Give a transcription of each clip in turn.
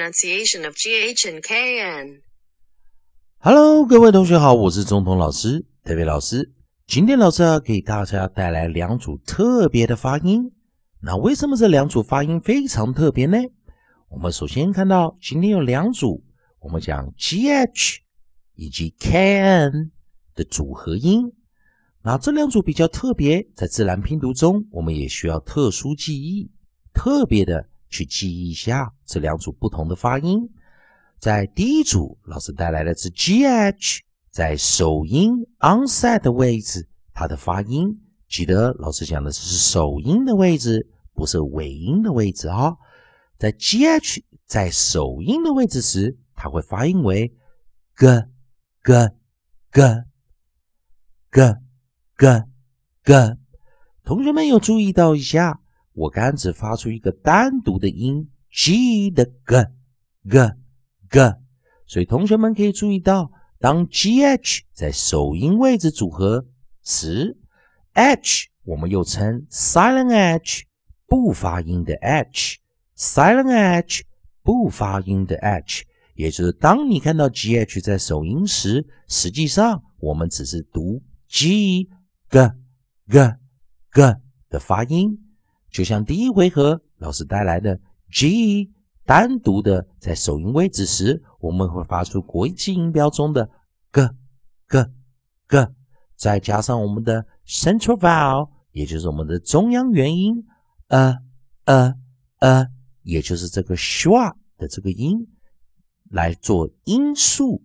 pronunciation of GH and KN. Hello，各位同学好，我是中通老师特别老师。今天老师要给大家带来两组特别的发音。那为什么这两组发音非常特别呢？我们首先看到今天有两组，我们讲 GH 以及 KN 的组合音。那这两组比较特别，在自然拼读中，我们也需要特殊记忆，特别的去记忆一下这两组不同的发音。在第一组，老师带来的是 GH，在首音 onset 的位置，它的发音，记得老师讲的是首音的位置，不是尾音的位置啊。在 GH 在首音的位置时，它会发音为 g g g g。g g，同学们有注意到一下，我刚只发出一个单独的音 g 的 g g g，所以同学们可以注意到，当 g h 在首音位置组合时，h 我们又称 silent h 不发音的 h，silent h 不发音的 h，也就是当你看到 g h 在首音时，实际上我们只是读 g。g g g 的发音，就像第一回合老师带来的 g 单独的在首音位置时，我们会发出国际音标中的 g g g，再加上我们的 central vowel，也就是我们的中央元音 a a a，也就是这个 schwa 的这个音来做音素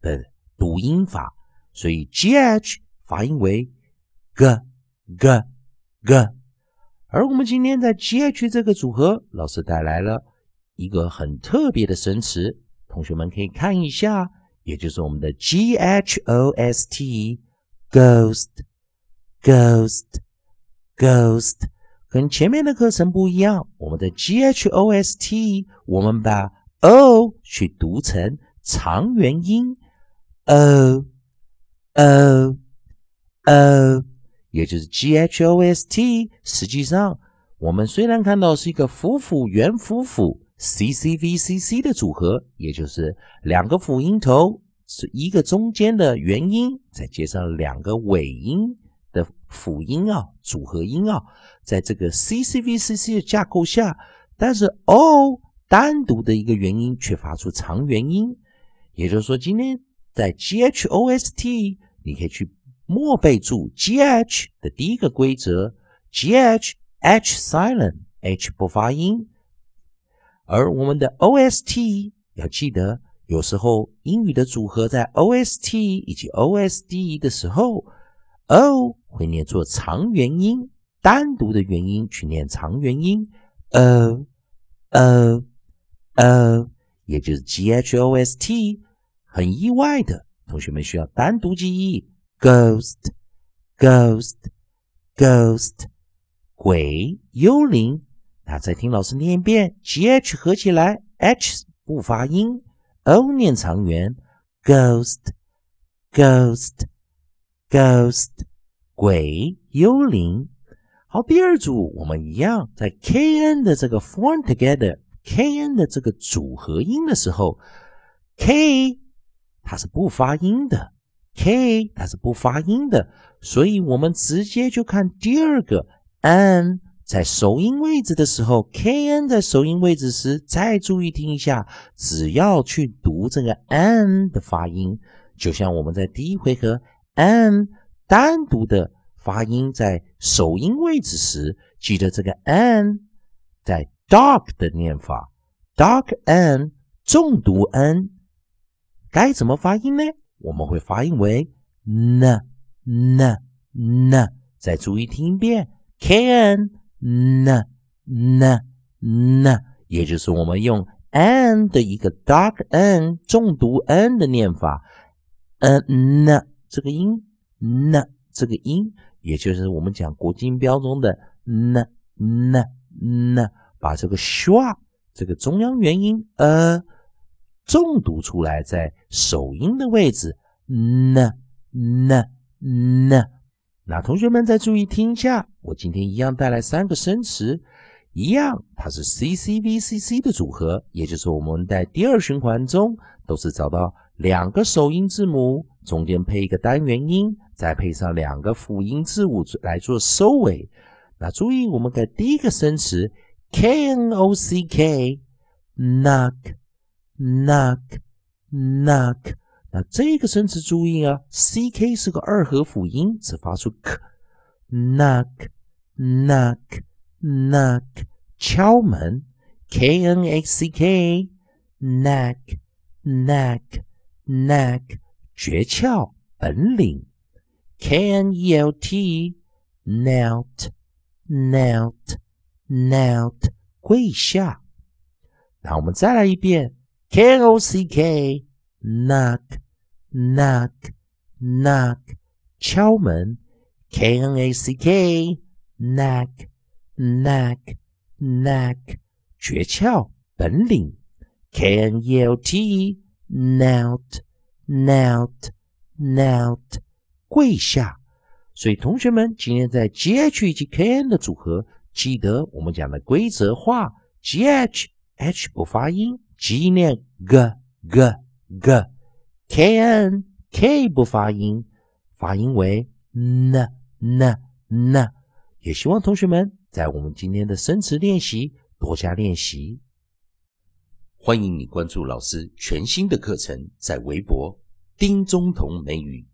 的读音法，所以 gh 发音为。g g g，而我们今天在 gh 这个组合，老师带来了一个很特别的生词，同学们可以看一下，也就是我们的 ghost，ghost，ghost，ghost，跟前面的课程不一样，我们的 ghost，我们把 o 去读成长元音，o o o。也就是 G H O S T，实际上我们虽然看到是一个辅辅元辅辅 C C V C C 的组合，也就是两个辅音头是一个中间的元音，再接上两个尾音的辅音啊，组合音啊，在这个 C C V C C 的架构下，但是 O 单独的一个元音却发出长元音，也就是说，今天在 G H O S T，你可以去。默背注 G H 的第一个规则，G H H silent H 不发音，而我们的 O S T 要记得，有时候英语的组合在 O S T 以及 O S D 的时候，O 会念作长元音，单独的元音去念长元音，O O O，也就是 G H O S T，很意外的，同学们需要单独记忆。Ghost, ghost, ghost，鬼、幽灵。那再听老师念一遍，G H 合起来，H 不发音，O 念长元。Ghost, ghost, ghost，鬼、幽灵。好，第二组我们一样，在 K N 的这个 form together，K N 的这个组合音的时候，K 它是不发音的。K 它是不发音的，所以我们直接就看第二个 n 在首音位置的时候，k n 在首音位置时，再注意听一下，只要去读这个 n 的发音，就像我们在第一回合 n 单独的发音在首音位置时，记得这个 n 在 dog 的念法，dog n 重读 n 该怎么发音呢？我们会发音为 n n n，再注意听一遍 can n n n，也就是我们用 n 的一个 dark n 重读 n 的念法，n n 这个音 n 这个音，也就是我们讲国际音标中的 n n n，把这个 schwa 这个中央元音呃。重读出来，在首音的位置，n n n。那同学们再注意听一下，我今天一样带来三个生词，一样，它是 C C V C C 的组合，也就是我们在第二循环中都是找到两个首音字母，中间配一个单元音，再配上两个辅音字母来做收尾。那注意，我们的第一个生词，k n o c k，knock Knock, knock。那这个生词注意啊，C K 是个二合辅音，只发出 k，knock，knock，knock，敲门，K N X C K，knack，knack，knack，诀窍本领，K N E L T，knelt，knelt，knelt，跪下。那我们再来一遍 ，K N O C K，knock。knock knock 敲门，k n a c k knock knock knock 诀窍本领，k n e l t knelt knelt knelt 跪下。所以同学们今天在 g h 以及 k n 的组合，记得我们讲的规则化，g h h 不发音 ，g 念 g g g。K N K 不发音，发音为 N N N。也希望同学们在我们今天的生词练习多加练习。欢迎你关注老师全新的课程，在微博丁中同美语。